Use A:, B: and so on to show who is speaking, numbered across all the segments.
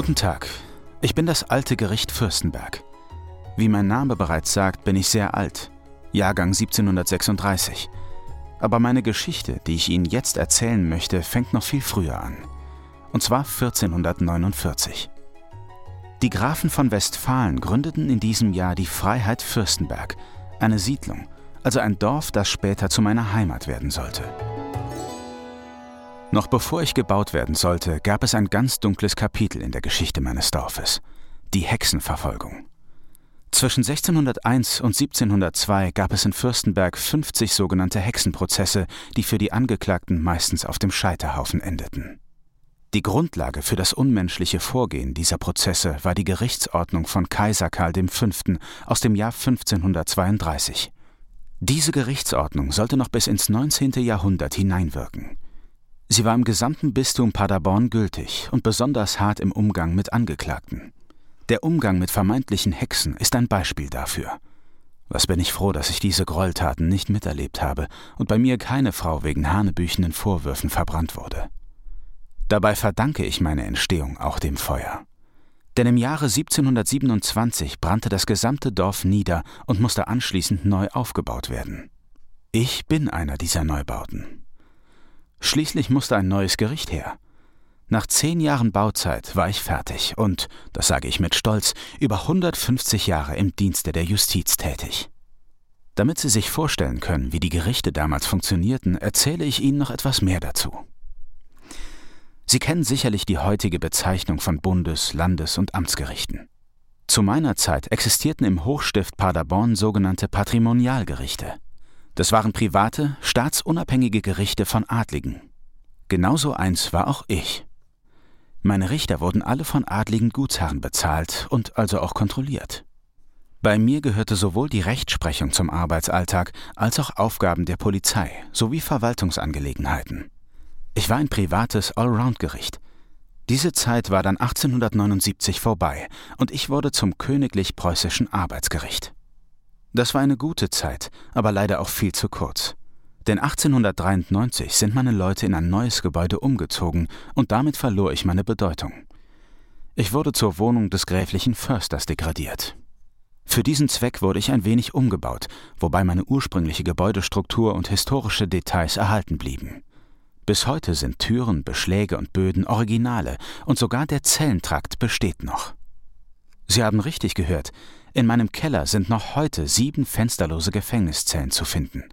A: Guten Tag. Ich bin das alte Gericht Fürstenberg. Wie mein Name bereits sagt, bin ich sehr alt. Jahrgang 1736. Aber meine Geschichte, die ich Ihnen jetzt erzählen möchte, fängt noch viel früher an. Und zwar 1449. Die Grafen von Westfalen gründeten in diesem Jahr die Freiheit Fürstenberg, eine Siedlung, also ein Dorf, das später zu meiner Heimat werden sollte. Noch bevor ich gebaut werden sollte, gab es ein ganz dunkles Kapitel in der Geschichte meines Dorfes, die Hexenverfolgung. Zwischen 1601 und 1702 gab es in Fürstenberg 50 sogenannte Hexenprozesse, die für die Angeklagten meistens auf dem Scheiterhaufen endeten. Die Grundlage für das unmenschliche Vorgehen dieser Prozesse war die Gerichtsordnung von Kaiser Karl V. aus dem Jahr 1532. Diese Gerichtsordnung sollte noch bis ins 19. Jahrhundert hineinwirken. Sie war im gesamten Bistum Paderborn gültig und besonders hart im Umgang mit Angeklagten. Der Umgang mit vermeintlichen Hexen ist ein Beispiel dafür. Was bin ich froh, dass ich diese Gräueltaten nicht miterlebt habe und bei mir keine Frau wegen hanebüchenden Vorwürfen verbrannt wurde. Dabei verdanke ich meine Entstehung auch dem Feuer. Denn im Jahre 1727 brannte das gesamte Dorf nieder und musste anschließend neu aufgebaut werden. Ich bin einer dieser Neubauten. Schließlich musste ein neues Gericht her. Nach zehn Jahren Bauzeit war ich fertig und, das sage ich mit Stolz, über 150 Jahre im Dienste der Justiz tätig. Damit Sie sich vorstellen können, wie die Gerichte damals funktionierten, erzähle ich Ihnen noch etwas mehr dazu. Sie kennen sicherlich die heutige Bezeichnung von Bundes-, Landes- und Amtsgerichten. Zu meiner Zeit existierten im Hochstift Paderborn sogenannte Patrimonialgerichte. Das waren private, staatsunabhängige Gerichte von Adligen. Genauso eins war auch ich. Meine Richter wurden alle von adligen Gutsherren bezahlt und also auch kontrolliert. Bei mir gehörte sowohl die Rechtsprechung zum Arbeitsalltag als auch Aufgaben der Polizei sowie Verwaltungsangelegenheiten. Ich war ein privates Allround-Gericht. Diese Zeit war dann 1879 vorbei und ich wurde zum Königlich Preußischen Arbeitsgericht. Das war eine gute Zeit, aber leider auch viel zu kurz. Denn 1893 sind meine Leute in ein neues Gebäude umgezogen und damit verlor ich meine Bedeutung. Ich wurde zur Wohnung des gräflichen Försters degradiert. Für diesen Zweck wurde ich ein wenig umgebaut, wobei meine ursprüngliche Gebäudestruktur und historische Details erhalten blieben. Bis heute sind Türen, Beschläge und Böden Originale und sogar der Zellentrakt besteht noch. Sie haben richtig gehört, in meinem Keller sind noch heute sieben fensterlose Gefängniszellen zu finden.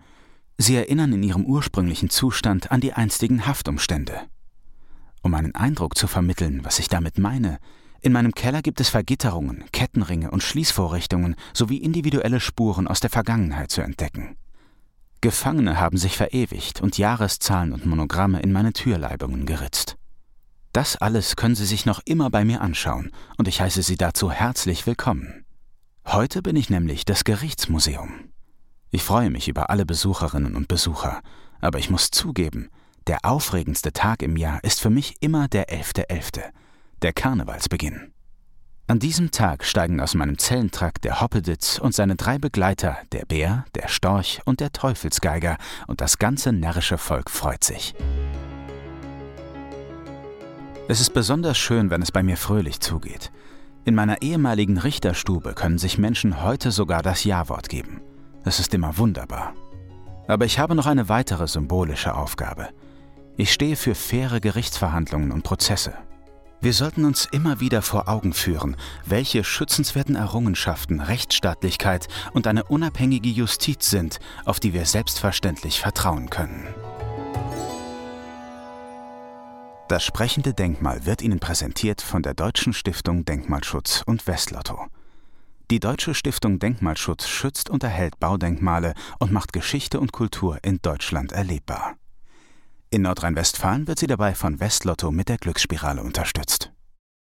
A: Sie erinnern in ihrem ursprünglichen Zustand an die einstigen Haftumstände. Um einen Eindruck zu vermitteln, was ich damit meine, in meinem Keller gibt es Vergitterungen, Kettenringe und Schließvorrichtungen sowie individuelle Spuren aus der Vergangenheit zu entdecken. Gefangene haben sich verewigt und Jahreszahlen und Monogramme in meine Türleibungen geritzt. Das alles können Sie sich noch immer bei mir anschauen, und ich heiße Sie dazu herzlich willkommen. Heute bin ich nämlich das Gerichtsmuseum. Ich freue mich über alle Besucherinnen und Besucher, aber ich muss zugeben, der aufregendste Tag im Jahr ist für mich immer der 11.11., .11., der Karnevalsbeginn. An diesem Tag steigen aus meinem Zellentrakt der Hoppeditz und seine drei Begleiter, der Bär, der Storch und der Teufelsgeiger, und das ganze närrische Volk freut sich. Es ist besonders schön, wenn es bei mir fröhlich zugeht. In meiner ehemaligen Richterstube können sich Menschen heute sogar das Ja-Wort geben. Das ist immer wunderbar. Aber ich habe noch eine weitere symbolische Aufgabe. Ich stehe für faire Gerichtsverhandlungen und Prozesse. Wir sollten uns immer wieder vor Augen führen, welche schützenswerten Errungenschaften Rechtsstaatlichkeit und eine unabhängige Justiz sind, auf die wir selbstverständlich vertrauen können. Das sprechende Denkmal wird Ihnen präsentiert von der Deutschen Stiftung Denkmalschutz und Westlotto. Die Deutsche Stiftung Denkmalschutz schützt und erhält Baudenkmale und macht Geschichte und Kultur in Deutschland erlebbar. In Nordrhein-Westfalen wird sie dabei von Westlotto mit der Glücksspirale unterstützt.